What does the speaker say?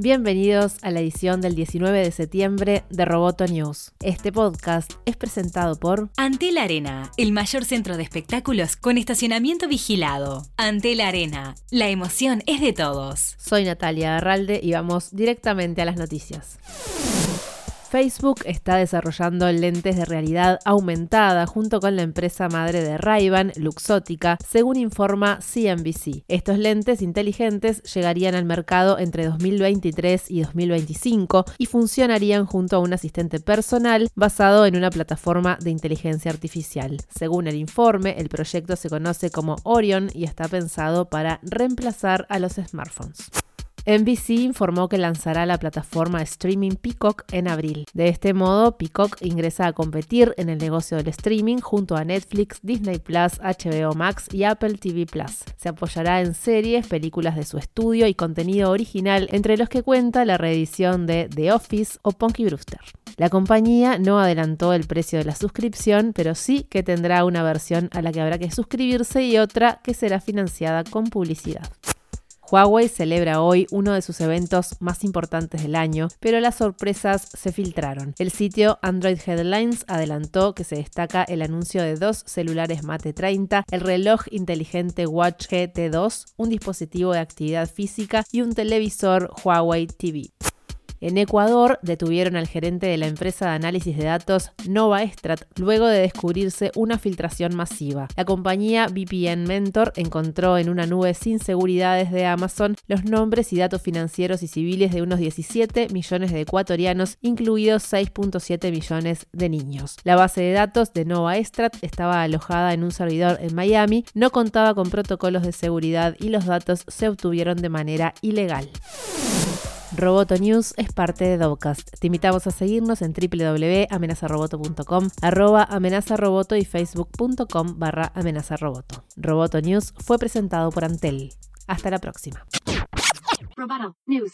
Bienvenidos a la edición del 19 de septiembre de Roboto News. Este podcast es presentado por Antel Arena, el mayor centro de espectáculos con estacionamiento vigilado. Antel Arena, la emoción es de todos. Soy Natalia Arralde y vamos directamente a las noticias. Facebook está desarrollando lentes de realidad aumentada junto con la empresa madre de Ray-Ban, Luxótica, según informa CNBC. Estos lentes inteligentes llegarían al mercado entre 2023 y 2025 y funcionarían junto a un asistente personal basado en una plataforma de inteligencia artificial. Según el informe, el proyecto se conoce como Orion y está pensado para reemplazar a los smartphones. NBC informó que lanzará la plataforma streaming Peacock en abril. De este modo, Peacock ingresa a competir en el negocio del streaming junto a Netflix, Disney Plus, HBO Max y Apple TV Plus. Se apoyará en series, películas de su estudio y contenido original, entre los que cuenta la reedición de The Office o Punky Brewster. La compañía no adelantó el precio de la suscripción, pero sí que tendrá una versión a la que habrá que suscribirse y otra que será financiada con publicidad. Huawei celebra hoy uno de sus eventos más importantes del año, pero las sorpresas se filtraron. El sitio Android Headlines adelantó que se destaca el anuncio de dos celulares Mate 30, el reloj inteligente Watch GT2, un dispositivo de actividad física y un televisor Huawei TV. En Ecuador detuvieron al gerente de la empresa de análisis de datos Nova Estrat luego de descubrirse una filtración masiva. La compañía VPN Mentor encontró en una nube sin seguridades de Amazon los nombres y datos financieros y civiles de unos 17 millones de ecuatorianos, incluidos 6.7 millones de niños. La base de datos de Nova Estrat estaba alojada en un servidor en Miami, no contaba con protocolos de seguridad y los datos se obtuvieron de manera ilegal. Roboto News es parte de Dovcast. Te invitamos a seguirnos en www.amenazaroboto.com, arroba amenazaroboto y facebook.com barra amenazaroboto. Roboto News fue presentado por Antel. Hasta la próxima. Roboto News.